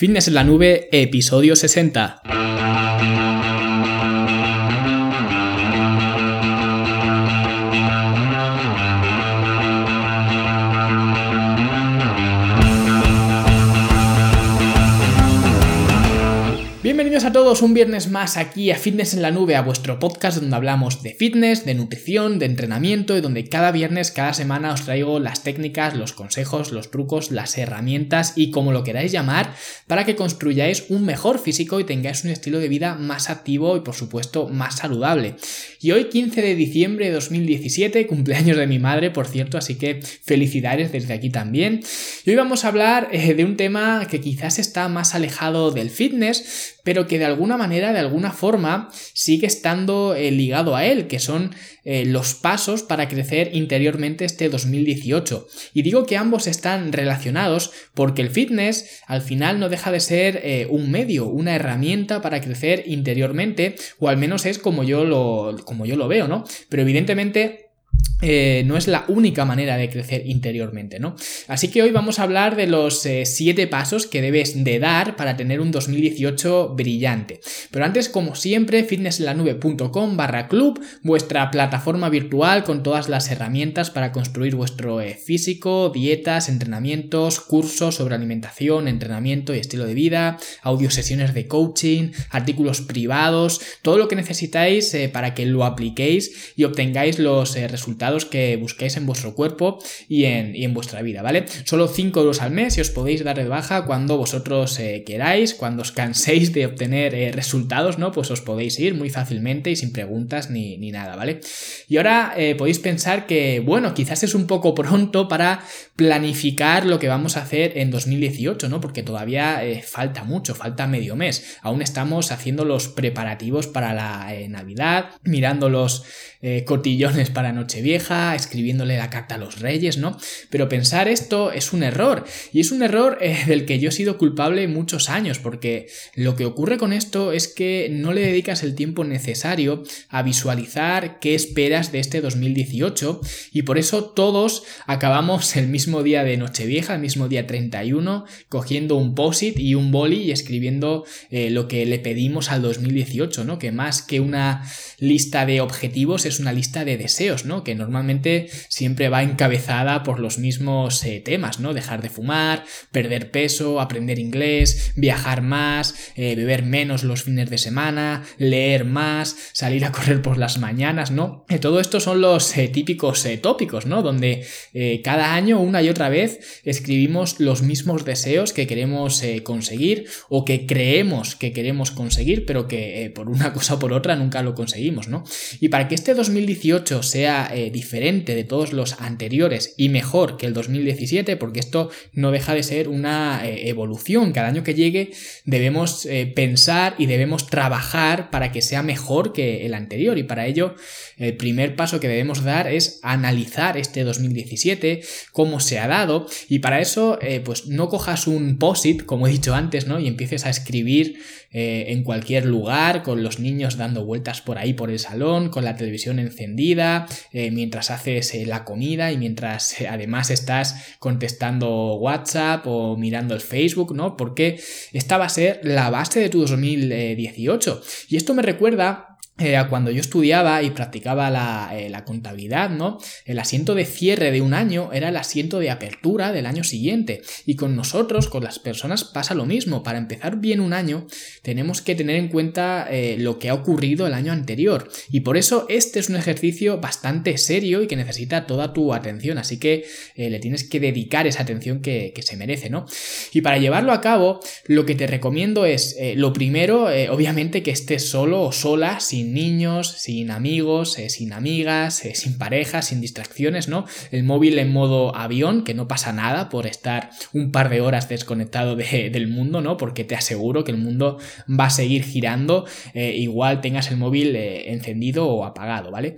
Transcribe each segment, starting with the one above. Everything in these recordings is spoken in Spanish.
Fitness en la nube, episodio 60. A todos un viernes más aquí a Fitness en la Nube, a vuestro podcast donde hablamos de fitness, de nutrición, de entrenamiento y donde cada viernes, cada semana os traigo las técnicas, los consejos, los trucos, las herramientas y como lo queráis llamar para que construyáis un mejor físico y tengáis un estilo de vida más activo y por supuesto más saludable. Y hoy 15 de diciembre de 2017, cumpleaños de mi madre por cierto, así que felicidades desde aquí también. Y hoy vamos a hablar eh, de un tema que quizás está más alejado del fitness, pero que de alguna manera, de alguna forma, sigue estando eh, ligado a él, que son eh, los pasos para crecer interiormente este 2018. Y digo que ambos están relacionados porque el fitness al final no deja de ser eh, un medio, una herramienta para crecer interiormente, o al menos es como yo lo, como yo lo veo, ¿no? Pero evidentemente eh, no es la única manera de crecer interiormente, ¿no? Así que hoy vamos a hablar de los 7 eh, pasos que debes de dar para tener un 2018 brillante. Pero antes, como siempre, fitnessenlanube.com barra club, vuestra plataforma virtual con todas las herramientas para construir vuestro eh, físico, dietas, entrenamientos, cursos sobre alimentación, entrenamiento y estilo de vida, audio sesiones de coaching, artículos privados, todo lo que necesitáis para que lo apliquéis y obtengáis los resultados que busquéis en vuestro cuerpo y en, en vuestra vida, ¿vale? Solo 5 euros al mes y os podéis dar de baja cuando vosotros eh, queráis, cuando os canséis de obtener eh, resultados, ¿no? Pues os podéis ir muy fácilmente y sin preguntas ni, nada, ¿vale? Y ahora eh, podéis pensar que, bueno, quizás es un poco pronto para planificar lo que vamos a hacer en 2018, ¿no? Porque todavía falta mucho, falta medio mes. Aún estamos haciendo los preparativos para la Navidad, mirando los cotillones para Nochevieja escribiéndole la carta a los reyes, ¿no? Pero pensar esto es un error, y es un error eh, del que yo he sido culpable muchos años, porque lo que ocurre con esto es que no le dedicas el tiempo necesario a visualizar qué esperas de este 2018, y por eso todos acabamos el mismo día de Nochevieja, el mismo día 31, cogiendo un posit y un boli y escribiendo eh, lo que le pedimos al 2018, ¿no? Que más que una lista de objetivos es una lista de deseos, ¿no? Que normalmente siempre va encabezada por los mismos eh, temas, ¿no? Dejar de fumar, perder peso, aprender inglés, viajar más, eh, beber menos los fines de semana, leer más, salir a correr por las mañanas, ¿no? Eh, todo esto son los típicos tópicos, ¿no? Donde cada año, una y otra vez, escribimos los mismos deseos que queremos conseguir o que creemos que queremos conseguir, pero que por una cosa o por otra nunca lo conseguimos, ¿no? Y para que este 2018 sea diferente de todos los anteriores y mejor que el 2017, porque esto no deja de ser una eh, evolución. Cada año que llegue debemos eh, pensar y debemos trabajar para que sea mejor que el anterior. Y para ello, el primer paso que debemos dar es analizar este 2017, cómo se ha dado. Y para eso, eh, pues no cojas un POSIT, como he dicho antes, ¿no? Y empieces a escribir en cualquier lugar, con los niños dando vueltas por ahí por el salón, con la televisión encendida, mientras haces eh, la comida y mientras eh, además estás contestando WhatsApp o mirando el Facebook, ¿no? Porque esta va a ser la base de tu 2018. Y esto me recuerda eh, cuando yo estudiaba y practicaba la, eh, la, contabilidad, ¿no? El asiento de cierre de un año era el asiento de apertura del año siguiente. Y con nosotros, con las personas, pasa lo mismo. Para empezar bien un año, tenemos que tener en cuenta eh, lo que ha ocurrido el año anterior. Y por eso este es un ejercicio bastante serio y que necesita toda tu atención. Así que le tienes que dedicar esa atención que, que, se merece, ¿no? Y para llevarlo a cabo, lo que te recomiendo es, lo primero, obviamente que estés solo o sola, sin niños, sin amigos, eh, sin amigas, eh, sin parejas, sin distracciones, ¿no? El móvil en modo avión, que no pasa nada por estar un par de horas desconectado del mundo, ¿no? Porque te aseguro que el mundo va a seguir girando, eh, igual tengas el móvil encendido o apagado, ¿vale?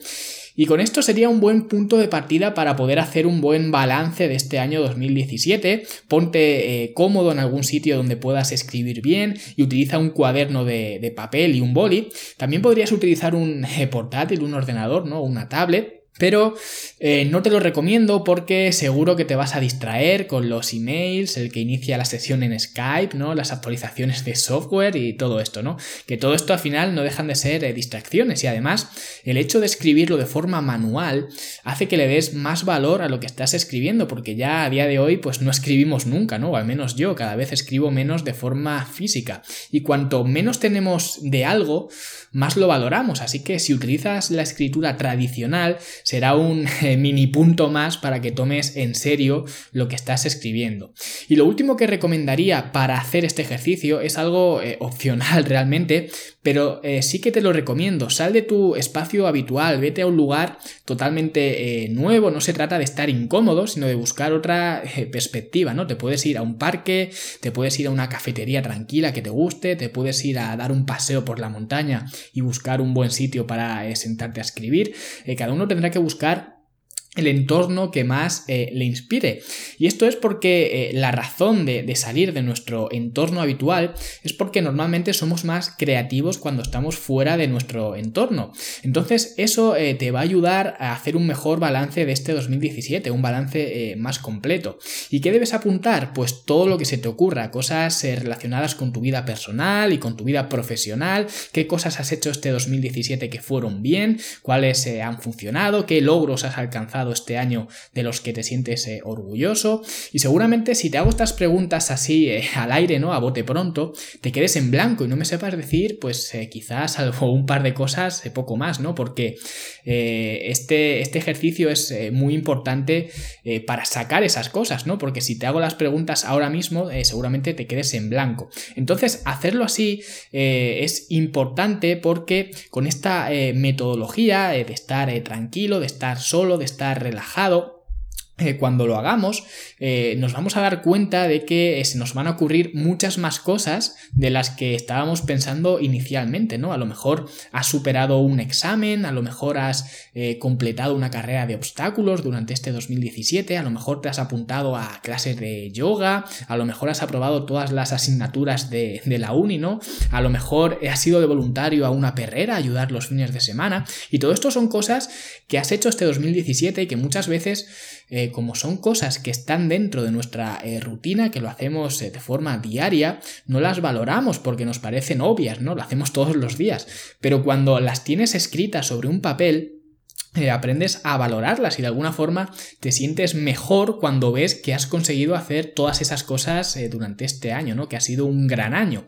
Y con esto sería un buen punto de partida para poder hacer un buen balance de este año 2017. Ponte eh, cómodo en algún sitio donde puedas escribir bien y utiliza un cuaderno de, papel y un boli. También podrías utilizar un eh, portátil, un ordenador, ¿no? Una tablet Pero eh, no te lo recomiendo porque seguro que te vas a distraer con los emails, el que inicia la sesión en Skype, ¿no? Las actualizaciones de software y todo esto, ¿no? Que todo esto al final no dejan de ser eh, distracciones y además el hecho de escribirlo de forma manual hace que le des más valor a lo que estás escribiendo porque ya a día de hoy pues no escribimos nunca, ¿no? O al menos yo cada vez escribo menos de forma física y cuanto menos tenemos de algo, más lo valoramos. Así que si utilizas la escritura tradicional, será un eh, mini punto más para que tomes en serio lo que estás escribiendo. Y lo último que recomendaría para hacer este ejercicio es algo eh, opcional realmente, pero eh, sí que te lo recomiendo. Sal de tu espacio habitual, vete a un lugar totalmente nuevo. No se trata de estar incómodo, sino de buscar otra perspectiva, ¿no? Te puedes ir a un parque, te puedes ir a una cafetería tranquila que te guste, te puedes ir a dar un paseo por la montaña y buscar un buen sitio para eh, sentarte a escribir. Eh, cada uno tendrá que buscar el entorno que más eh, le inspire. Y esto es porque eh, la razón de, salir de nuestro entorno habitual es porque normalmente somos más creativos cuando estamos fuera de nuestro entorno. Entonces eso eh, te va a ayudar a hacer un mejor balance de este 2017, un balance más completo. ¿Y qué debes apuntar? Pues todo lo que se te ocurra, cosas relacionadas con tu vida personal y con tu vida profesional, qué cosas has hecho este 2017 que fueron bien, cuáles han funcionado, qué logros has alcanzado este año de los que te sientes eh, orgulloso. Y seguramente si te hago estas preguntas así eh, al aire, ¿no? A bote pronto, te quedes en blanco y no me sepas decir, pues eh, quizás algo, un par de cosas, poco más, ¿no? Porque este, este ejercicio es muy importante para sacar esas cosas, ¿no? Porque si te hago las preguntas ahora mismo, seguramente te quedes en blanco. Entonces, hacerlo así es importante porque con esta metodología de estar tranquilo, de estar solo, de estar relajado, eh, cuando lo hagamos, eh, nos vamos a dar cuenta de que eh, se nos van a ocurrir muchas más cosas de las que estábamos pensando inicialmente, ¿no? A lo mejor has superado un examen, a lo mejor has completado una carrera de obstáculos durante este 2017, a lo mejor te has apuntado a clases de yoga, a lo mejor has aprobado todas las asignaturas de, la uni, ¿no? A lo mejor has sido de voluntario a una perrera, ayudar los fines de semana, y todo esto son cosas que has hecho este 2017 y que muchas veces eh, como son cosas que están dentro de nuestra eh, rutina, que lo hacemos eh, de forma diaria, no las valoramos porque nos parecen obvias, ¿no? Lo hacemos todos los días. Pero cuando las tienes escritas sobre un papel, eh, aprendes a valorarlas y de alguna forma te sientes mejor cuando ves que has conseguido hacer todas esas cosas eh, durante este año, ¿no? Que ha sido un gran año.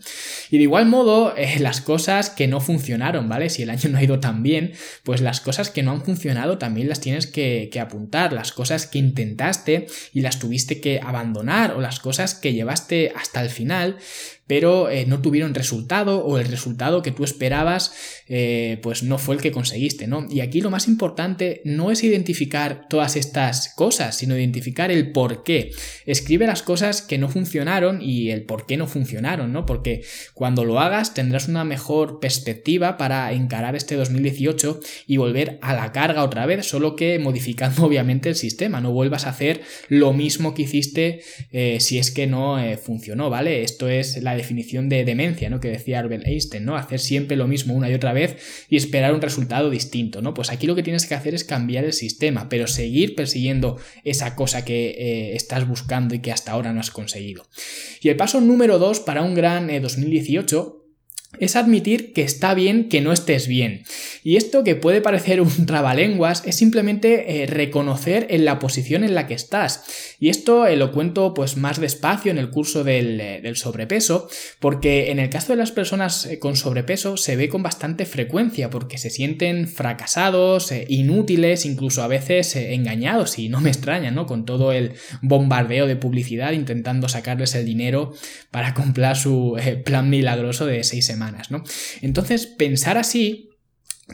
Y de igual modo, eh, las cosas que no funcionaron, ¿vale? Si el año no ha ido tan bien, pues las cosas que no han funcionado también las tienes que, que apuntar, las cosas que intentaste y las tuviste que abandonar o las cosas que llevaste hasta el final, pero eh, no tuvieron resultado o el resultado que tú esperabas eh, pues no fue el que conseguiste, ¿no? Y aquí lo más importante no es identificar todas estas cosas, sino identificar el por qué. Escribe las cosas que no funcionaron y el por qué no funcionaron, ¿no? Porque cuando lo hagas tendrás una mejor perspectiva para encarar este 2018 y volver a la carga otra vez, solo que modificando obviamente el sistema, no vuelvas a hacer lo mismo que hiciste eh, si es que no funcionó, ¿vale? Esto es la definición de demencia, ¿no? Que decía Albert Einstein, ¿no? Hacer siempre lo mismo una y otra vez y esperar un resultado distinto, ¿no? Pues aquí lo que tienes que hacer es cambiar el sistema, pero seguir persiguiendo esa cosa que eh, estás buscando y que hasta ahora no has conseguido. Y el paso número dos para un gran 2018 eh, es admitir que está bien que no estés bien. Y esto que puede parecer un trabalenguas es simplemente eh, reconocer en la posición en la que estás. Y esto eh, lo cuento pues más despacio en el curso del, eh, del, sobrepeso, porque en el caso de las personas con sobrepeso se ve con bastante frecuencia, porque se sienten fracasados, inútiles, incluso a veces engañados, y no me extraña, ¿no? Con todo el bombardeo de publicidad intentando sacarles el dinero para comprar su plan milagroso de seis semanas. Entonces, pensar así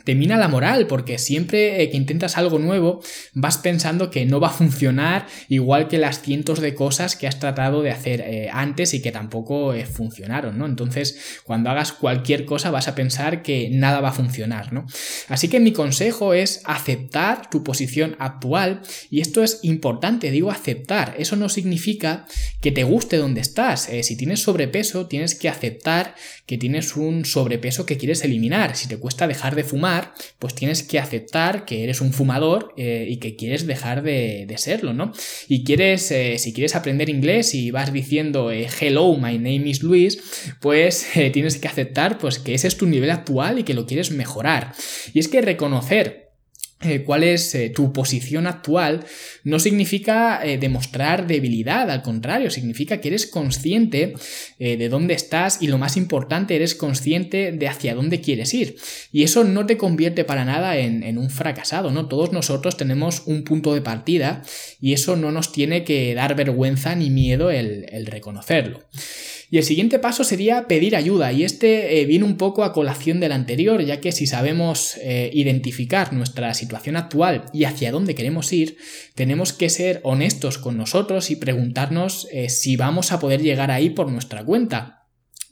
te mina la moral porque siempre eh, que intentas algo nuevo vas pensando que no va a funcionar igual que las cientos de cosas que has tratado de hacer eh, antes y que tampoco eh, funcionaron, ¿no? Entonces, cuando hagas cualquier cosa vas a pensar que nada va a funcionar, ¿no? Así que mi consejo es aceptar tu posición actual y esto es importante, digo aceptar, eso no significa que te guste donde estás, si tienes sobrepeso tienes que aceptar que tienes un sobrepeso que quieres eliminar, si te cuesta dejar de fumar pues tienes que aceptar que eres un fumador eh, y que quieres dejar de, serlo, ¿no? Y quieres, eh, si quieres aprender inglés y vas diciendo eh, hello, my name is Luis, pues tienes que aceptar pues que ese es tu nivel actual y que lo quieres mejorar. Y es que reconocer eh, cuál es eh, tu posición actual, no significa eh, demostrar debilidad, al contrario, significa que eres consciente de dónde estás y lo más importante, eres consciente de hacia dónde quieres ir. Y eso no te convierte para nada en, un fracasado, ¿no? Todos nosotros tenemos un punto de partida y eso no nos tiene que dar vergüenza ni miedo el reconocerlo. Y el siguiente paso sería pedir ayuda, y este eh, viene un poco a colación del anterior, ya que si sabemos eh, identificar nuestra situación actual y hacia dónde queremos ir, tenemos que ser honestos con nosotros y preguntarnos eh, si vamos a poder llegar ahí por nuestra cuenta.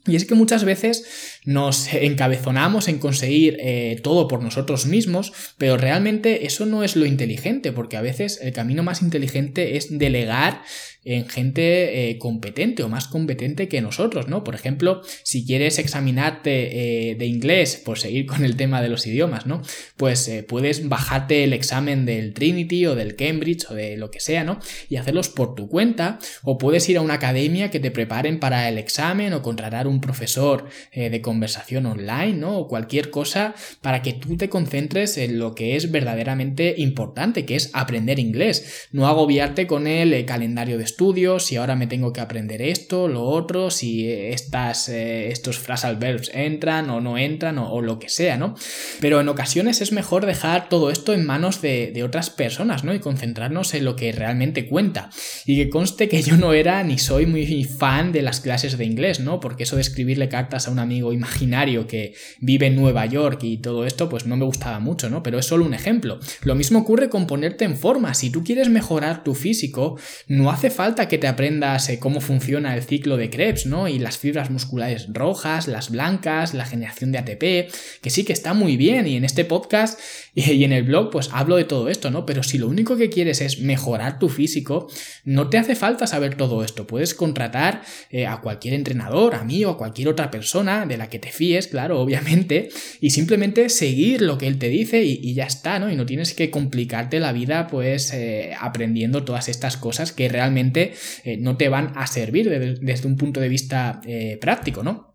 Y es que muchas veces nos encabezonamos en conseguir todo por nosotros mismos, pero realmente eso no es lo inteligente, porque a veces el camino más inteligente es delegar en gente eh, competente o más competente que nosotros, ¿no? Por ejemplo, si quieres examinarte eh, de inglés, por seguir con el tema de los idiomas, ¿no? Pues eh, puedes bajarte el examen del Trinity o del Cambridge o de lo que sea, ¿no? Y hacerlos por tu cuenta, o puedes ir a una academia que te preparen para el examen o contratar un profesor de conversación online, ¿no? O cualquier cosa para que tú te concentres en lo que es verdaderamente importante, que es aprender inglés, no agobiarte con el calendario de estudios, si ahora me tengo que aprender esto, lo otro, si estas, eh, estos phrasal verbs entran o no entran o, lo que sea, ¿no? Pero en ocasiones es mejor dejar todo esto en manos de, otras personas, ¿no? Y concentrarnos en lo que realmente cuenta. Y que conste que yo no era ni soy muy fan de las clases de inglés, ¿no? Porque eso de escribirle cartas a un amigo imaginario que vive en Nueva York y todo esto, pues no me gustaba mucho, ¿no? Pero es solo un ejemplo. Lo mismo ocurre con ponerte en forma. Si tú quieres mejorar tu físico, no hace falta que te aprendas eh, cómo funciona el ciclo de Krebs, ¿no? Y las fibras musculares rojas, las blancas, la generación de ATP, que sí que está muy bien y en este podcast y en el blog pues hablo de todo esto, ¿no? Pero si lo único que quieres es mejorar tu físico, no te hace falta saber todo esto. Puedes contratar eh, a cualquier entrenador, a mí a cualquier otra persona de la que te fíes, claro, obviamente, y simplemente seguir lo que él te dice y, ya está, ¿no? Y no tienes que complicarte la vida pues eh, aprendiendo todas estas cosas que realmente eh, no te van a servir desde un punto de vista eh, práctico, ¿no?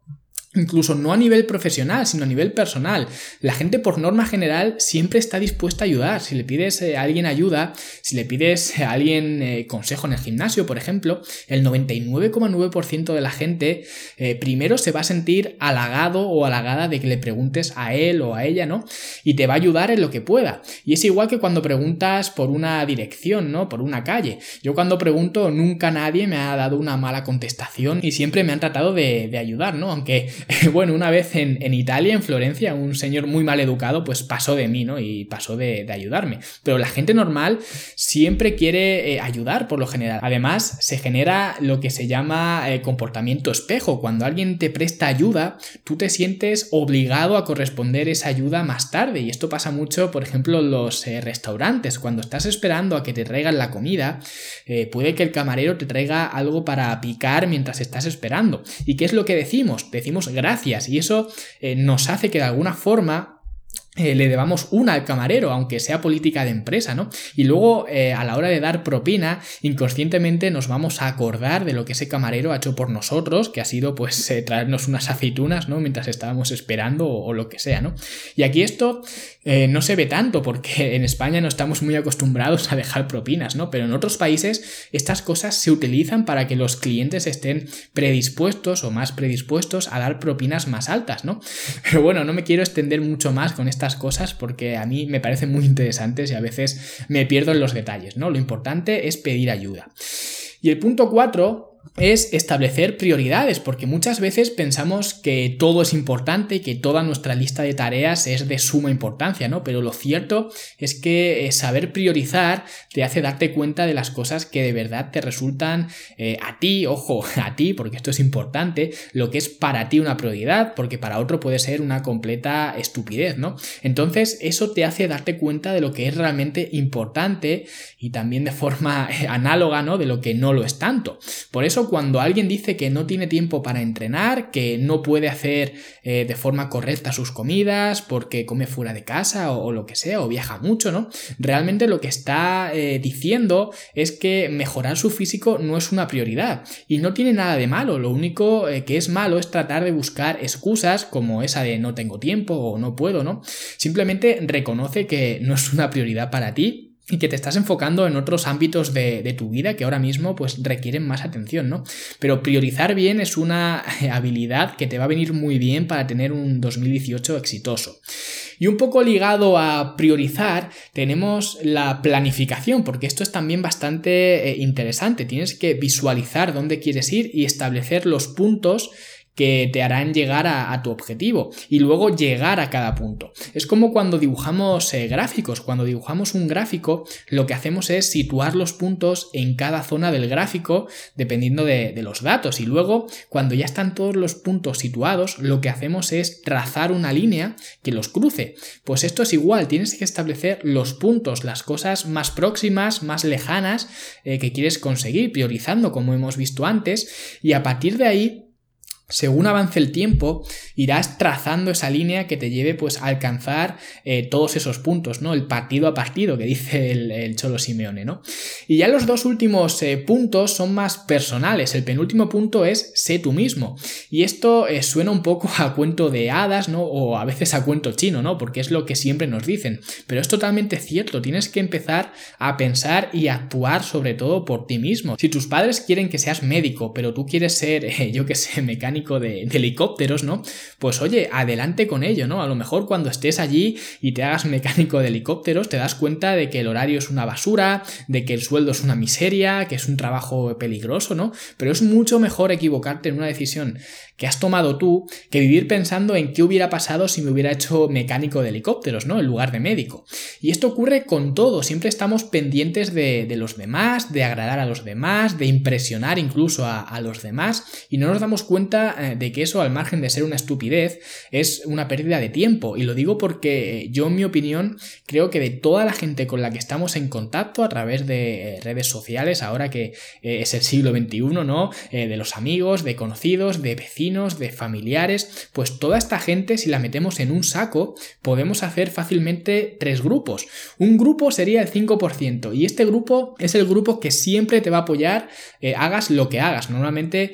Incluso no a nivel profesional, sino a nivel personal. La gente por norma general siempre está dispuesta a ayudar. Si le pides eh, a alguien ayuda, si le pides a alguien eh, consejo en el gimnasio, por ejemplo, el 99,9% de la gente eh, primero se va a sentir halagado o halagada de que le preguntes a él o a ella, ¿no? Y te va a ayudar en lo que pueda. Y es igual que cuando preguntas por una dirección, ¿no? Por una calle. Yo cuando pregunto nunca nadie me ha dado una mala contestación y siempre me han tratado de, de ayudar, ¿no? Aunque bueno, una vez en, Italia, en Florencia, un señor muy mal educado, pues pasó de mí, ¿no? Y pasó de, ayudarme. Pero la gente normal siempre quiere eh, ayudar, por lo general. Además, se genera lo que se llama eh, comportamiento espejo. Cuando alguien te presta ayuda, tú te sientes obligado a corresponder esa ayuda más tarde. Y esto pasa mucho, por ejemplo, en los eh, restaurantes. Cuando estás esperando a que te traigan la comida, puede que el camarero te traiga algo para picar mientras estás esperando. ¿Y qué es lo que decimos? Decimos gracias y eso eh, nos hace que de alguna forma eh, le debamos una al camarero, aunque sea política de empresa, ¿no? Y luego, eh, a la hora de dar propina, inconscientemente nos vamos a acordar de lo que ese camarero ha hecho por nosotros, que ha sido, pues, traernos unas aceitunas, ¿no? Mientras estábamos esperando o, lo que sea, ¿no? Y aquí esto no se ve tanto, porque en España no estamos muy acostumbrados a dejar propinas, ¿no? Pero en otros países estas cosas se utilizan para que los clientes estén predispuestos o más predispuestos a dar propinas más altas, ¿no? Pero bueno, no me quiero extender mucho más con esta cosas porque a mí me parecen muy interesantes y a veces me pierdo en los detalles, ¿no? Lo importante es pedir ayuda. Y el punto 4 es establecer prioridades, porque muchas veces pensamos que todo es importante y que toda nuestra lista de tareas es de suma importancia, ¿no? Pero lo cierto es que eh, saber priorizar te hace darte cuenta de las cosas que de verdad te resultan eh, a ti, ojo, a ti, porque esto es importante, lo que es para ti una prioridad, porque para otro puede ser una completa estupidez, ¿no? Entonces, eso te hace darte cuenta de lo que es realmente importante y también de forma eh, análoga, ¿no? De lo que no lo es tanto. Por eso cuando alguien dice que no tiene tiempo para entrenar, que no puede hacer eh, de forma correcta sus comidas, porque come fuera de casa o, lo que sea, o viaja mucho, ¿no? Realmente lo que está eh, diciendo es que mejorar su físico no es una prioridad y no tiene nada de malo, lo único eh, que es malo es tratar de buscar excusas como esa de no tengo tiempo o no puedo, ¿no? Simplemente reconoce que no es una prioridad para ti y que te estás enfocando en otros ámbitos de, tu vida que ahora mismo pues requieren más atención, ¿no? Pero priorizar bien es una habilidad que te va a venir muy bien para tener un 2018 exitoso. Y un poco ligado a priorizar, tenemos la planificación, porque esto es también bastante eh, interesante. Tienes que visualizar dónde quieres ir y establecer los puntos que te harán llegar a, tu objetivo y luego llegar a cada punto. Es como cuando dibujamos eh, gráficos. Cuando dibujamos un gráfico, lo que hacemos es situar los puntos en cada zona del gráfico dependiendo de, los datos. Y luego, cuando ya están todos los puntos situados, lo que hacemos es trazar una línea que los cruce. Pues esto es igual, tienes que establecer los puntos, las cosas más próximas, más lejanas eh, que quieres conseguir, priorizando como hemos visto antes, y a partir de ahí según avance el tiempo, irás trazando esa línea que te lleve pues a alcanzar eh, todos esos puntos, ¿no? El partido a partido que dice el, Cholo Simeone, ¿no? Y ya los dos últimos eh, puntos son más personales. El penúltimo punto es sé tú mismo. Y esto eh, suena un poco a cuento de hadas, ¿no? O a veces a cuento chino, ¿no? Porque es lo que siempre nos dicen. Pero es totalmente cierto. Tienes que empezar a pensar y actuar sobre todo por ti mismo. Si tus padres quieren que seas médico, pero tú quieres ser, yo que sé, mecánico, de, helicópteros, ¿no? Pues oye, adelante con ello, ¿no? A lo mejor cuando estés allí y te hagas mecánico de helicópteros, te das cuenta de que el horario es una basura, de que el sueldo es una miseria, que es un trabajo peligroso, ¿no? Pero es mucho mejor equivocarte en una decisión que has tomado tú que vivir pensando en qué hubiera pasado si me hubiera hecho mecánico de helicópteros, ¿no? En lugar de médico. Y esto ocurre con todo, siempre estamos pendientes de, los demás, de agradar a los demás, de impresionar incluso a, a los demás y no nos damos cuenta eh, de que eso, al margen de ser una estupidez, es una pérdida de tiempo. Y lo digo porque yo, en mi opinión, creo que de toda la gente con la que estamos en contacto a través de eh, redes sociales, ahora que eh, es el siglo XXI, ¿no? de los amigos, de conocidos, de vecinos, de familiares, pues toda esta gente, si la metemos en un saco, podemos hacer fácilmente tres grupos. Un grupo sería el 5%, y este grupo es el grupo que siempre te va a apoyar, hagas lo que hagas. Normalmente,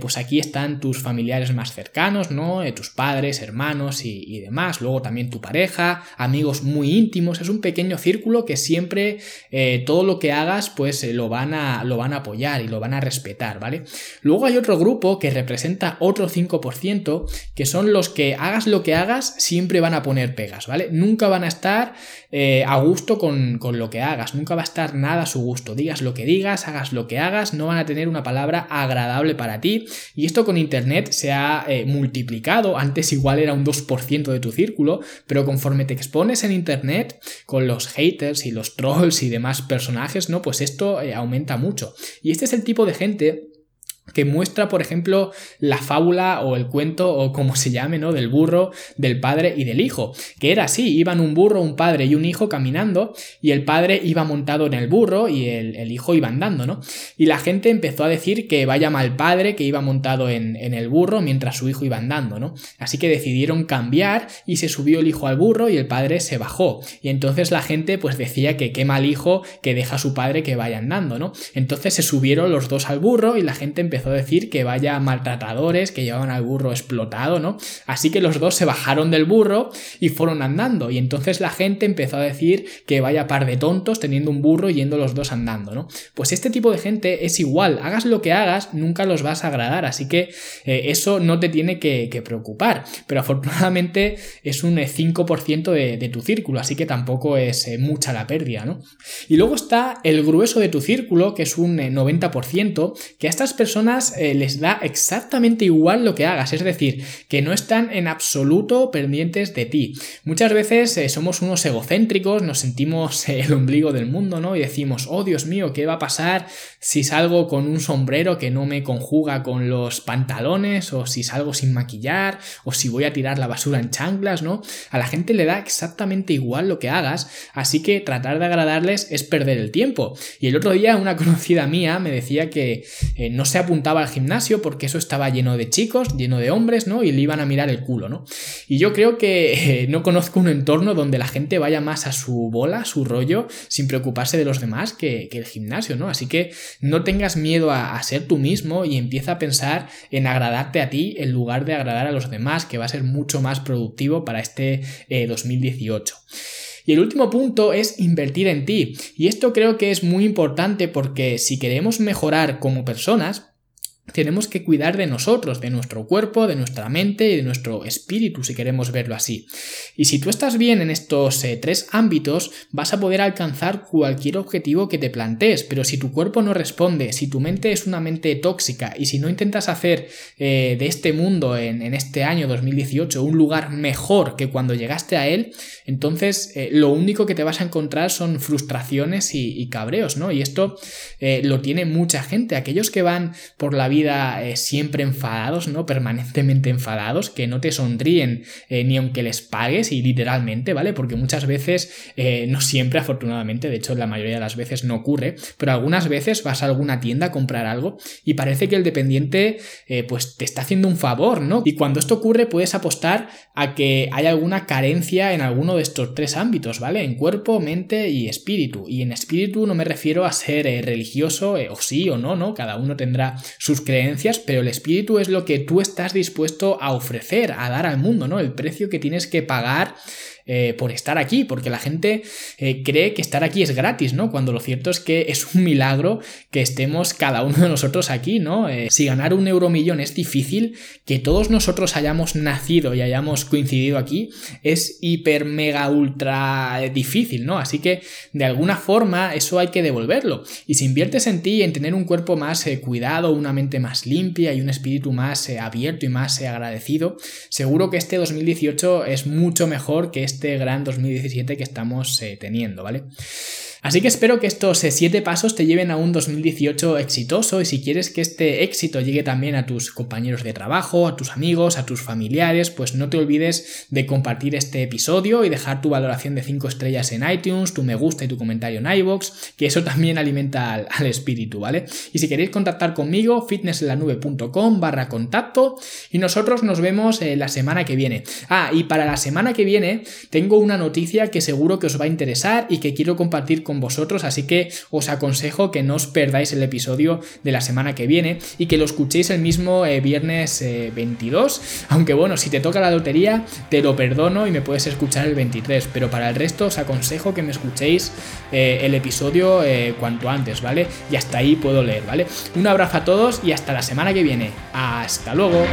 pues aquí están tus familiares más cercanos, ¿no? Eh, tus padres, hermanos y, demás. Luego también tu pareja, amigos muy íntimos. Es un pequeño círculo que siempre eh, todo lo que hagas, pues eh, lo, van a, lo van a apoyar y lo van a respetar, ¿vale? Luego hay otro grupo que representa otro 5%, que son los que hagas lo que hagas, siempre van a poner pegas, ¿vale? Nunca van a estar a gusto con, con lo que hagas, nunca va a estar nada a su gusto. Digas lo que digas, hagas lo que hagas, no van a tener una palabra agradable para ti. Y esto con internet se ha eh, multiplicado, antes igual era un 2% de tu círculo, pero conforme te expones en Internet con los haters y los trolls y demás personajes, ¿no? Pues esto eh, aumenta mucho. Y este es el tipo de gente que muestra, por ejemplo, la fábula o el cuento o como se llame, ¿no? Del burro, del padre y del hijo. Que era así, iban un burro, un padre y un hijo caminando y el padre iba montado en el burro y el, hijo iba andando, ¿no? Y la gente empezó a decir que vaya mal padre que iba montado en, en el burro mientras su hijo iba andando, ¿no? Así que decidieron cambiar y se subió el hijo al burro y el padre se bajó. Y entonces la gente pues decía que qué mal hijo que deja a su padre que vaya andando, ¿no? Entonces se subieron los dos al burro y la gente empezó decir que vaya maltratadores, que llevaban al burro explotado, ¿no? Así que los dos se bajaron del burro y fueron andando. Y entonces la gente empezó a decir que vaya par de tontos teniendo un burro yendo los dos andando, ¿no? Pues este tipo de gente es igual, hagas lo que hagas, nunca los vas a agradar. Así que eh, eso no te tiene que, preocupar. Pero afortunadamente es un 5% eh, de, tu círculo, así que tampoco es eh, mucha la pérdida, ¿no? Y luego está el grueso de tu círculo, que es un 90%, que a estas personas eh, les da exactamente igual lo que hagas, es decir, que no están en absoluto pendientes de ti. Muchas veces eh, somos unos egocéntricos, nos sentimos eh, el ombligo del mundo, ¿no? Y decimos, oh Dios mío, ¿qué va a pasar si salgo con un sombrero que no me conjuga con los pantalones, o si salgo sin maquillar, o si voy a tirar la basura en chanclas, ¿no? A la gente le da exactamente igual lo que hagas, así que tratar de agradarles es perder el tiempo. Y el otro día una conocida mía me decía que no se ha al gimnasio porque eso estaba lleno de chicos, lleno de hombres, ¿no? Y le iban a mirar el culo, ¿no? Y yo creo que eh, no conozco un entorno donde la gente vaya más a su bola, a su rollo, sin preocuparse de los demás que, el gimnasio, ¿no? Así que no tengas miedo a, ser tú mismo y empieza a pensar en agradarte a ti en lugar de agradar a los demás, que va a ser mucho más productivo para este 2018. Eh, y el último punto es invertir en ti. Y esto creo que es muy importante porque si queremos mejorar como personas, tenemos que cuidar de nosotros, de nuestro cuerpo, de nuestra mente y de nuestro espíritu, si queremos verlo así. Y si tú estás bien en estos eh, tres ámbitos, vas a poder alcanzar cualquier objetivo que te plantees, pero si tu cuerpo no responde, si tu mente es una mente tóxica y si no intentas hacer eh, de este mundo en, este año 2018 un lugar mejor que cuando llegaste a él, entonces eh, lo único que te vas a encontrar son frustraciones y, y cabreos, ¿no? Y esto lo tiene mucha gente, aquellos que van por la vida eh, siempre enfadados, ¿no? Permanentemente enfadados, que no te sonríen eh, ni aunque les pagues y literalmente, ¿vale? Porque muchas veces, eh, no siempre afortunadamente, de hecho la mayoría de las veces no ocurre, pero algunas veces vas a alguna tienda a comprar algo y parece que el dependiente pues te está haciendo un favor, ¿no? Y cuando esto ocurre puedes apostar a que hay alguna carencia en alguno de estos tres ámbitos, ¿vale? En cuerpo, mente y espíritu. Y en espíritu no me refiero a ser religioso o sí o no, ¿no? Cada uno tendrá sus creencias, pero el espíritu es lo que tú estás dispuesto a ofrecer, a dar al mundo, ¿no? El precio que tienes que pagar eh, por estar aquí, porque la gente eh, cree que estar aquí es gratis, ¿no? Cuando lo cierto es que es un milagro que estemos cada uno de nosotros aquí, ¿no? Eh, si ganar un euromillón es difícil, que todos nosotros hayamos nacido y hayamos coincidido aquí es hiper, mega, ultra difícil, ¿no? Así que de alguna forma eso hay que devolverlo. Y si inviertes en ti, en tener un cuerpo más cuidado, una mente más limpia y un espíritu más abierto y más agradecido, seguro que este 2018 es mucho mejor que este este gran 2017 que estamos eh, teniendo, ¿vale? Así que espero que estos 7 eh, pasos te lleven a un 2018 exitoso y si quieres que este éxito llegue también a tus compañeros de trabajo, a tus amigos, a tus familiares, pues no te olvides de compartir este episodio y dejar tu valoración de 5 estrellas en iTunes, tu me gusta y tu comentario en iBox, que eso también alimenta al, espíritu, ¿vale? Y si queréis contactar conmigo, fitnessenlanube.com barra contacto y nosotros nos vemos eh, la semana que viene. Ah, y para la semana que viene tengo una noticia que seguro que os va a interesar y que quiero compartir con vosotros, así que os aconsejo que no os perdáis el episodio de la semana que viene y que lo escuchéis el mismo eh, viernes 22, eh, aunque bueno, si te toca la lotería, te lo perdono y me puedes escuchar el 23, pero para el resto os aconsejo que me escuchéis eh, el episodio cuanto antes, ¿vale? Y hasta ahí puedo leer, ¿vale? Un abrazo a todos y hasta la semana que viene. Hasta luego.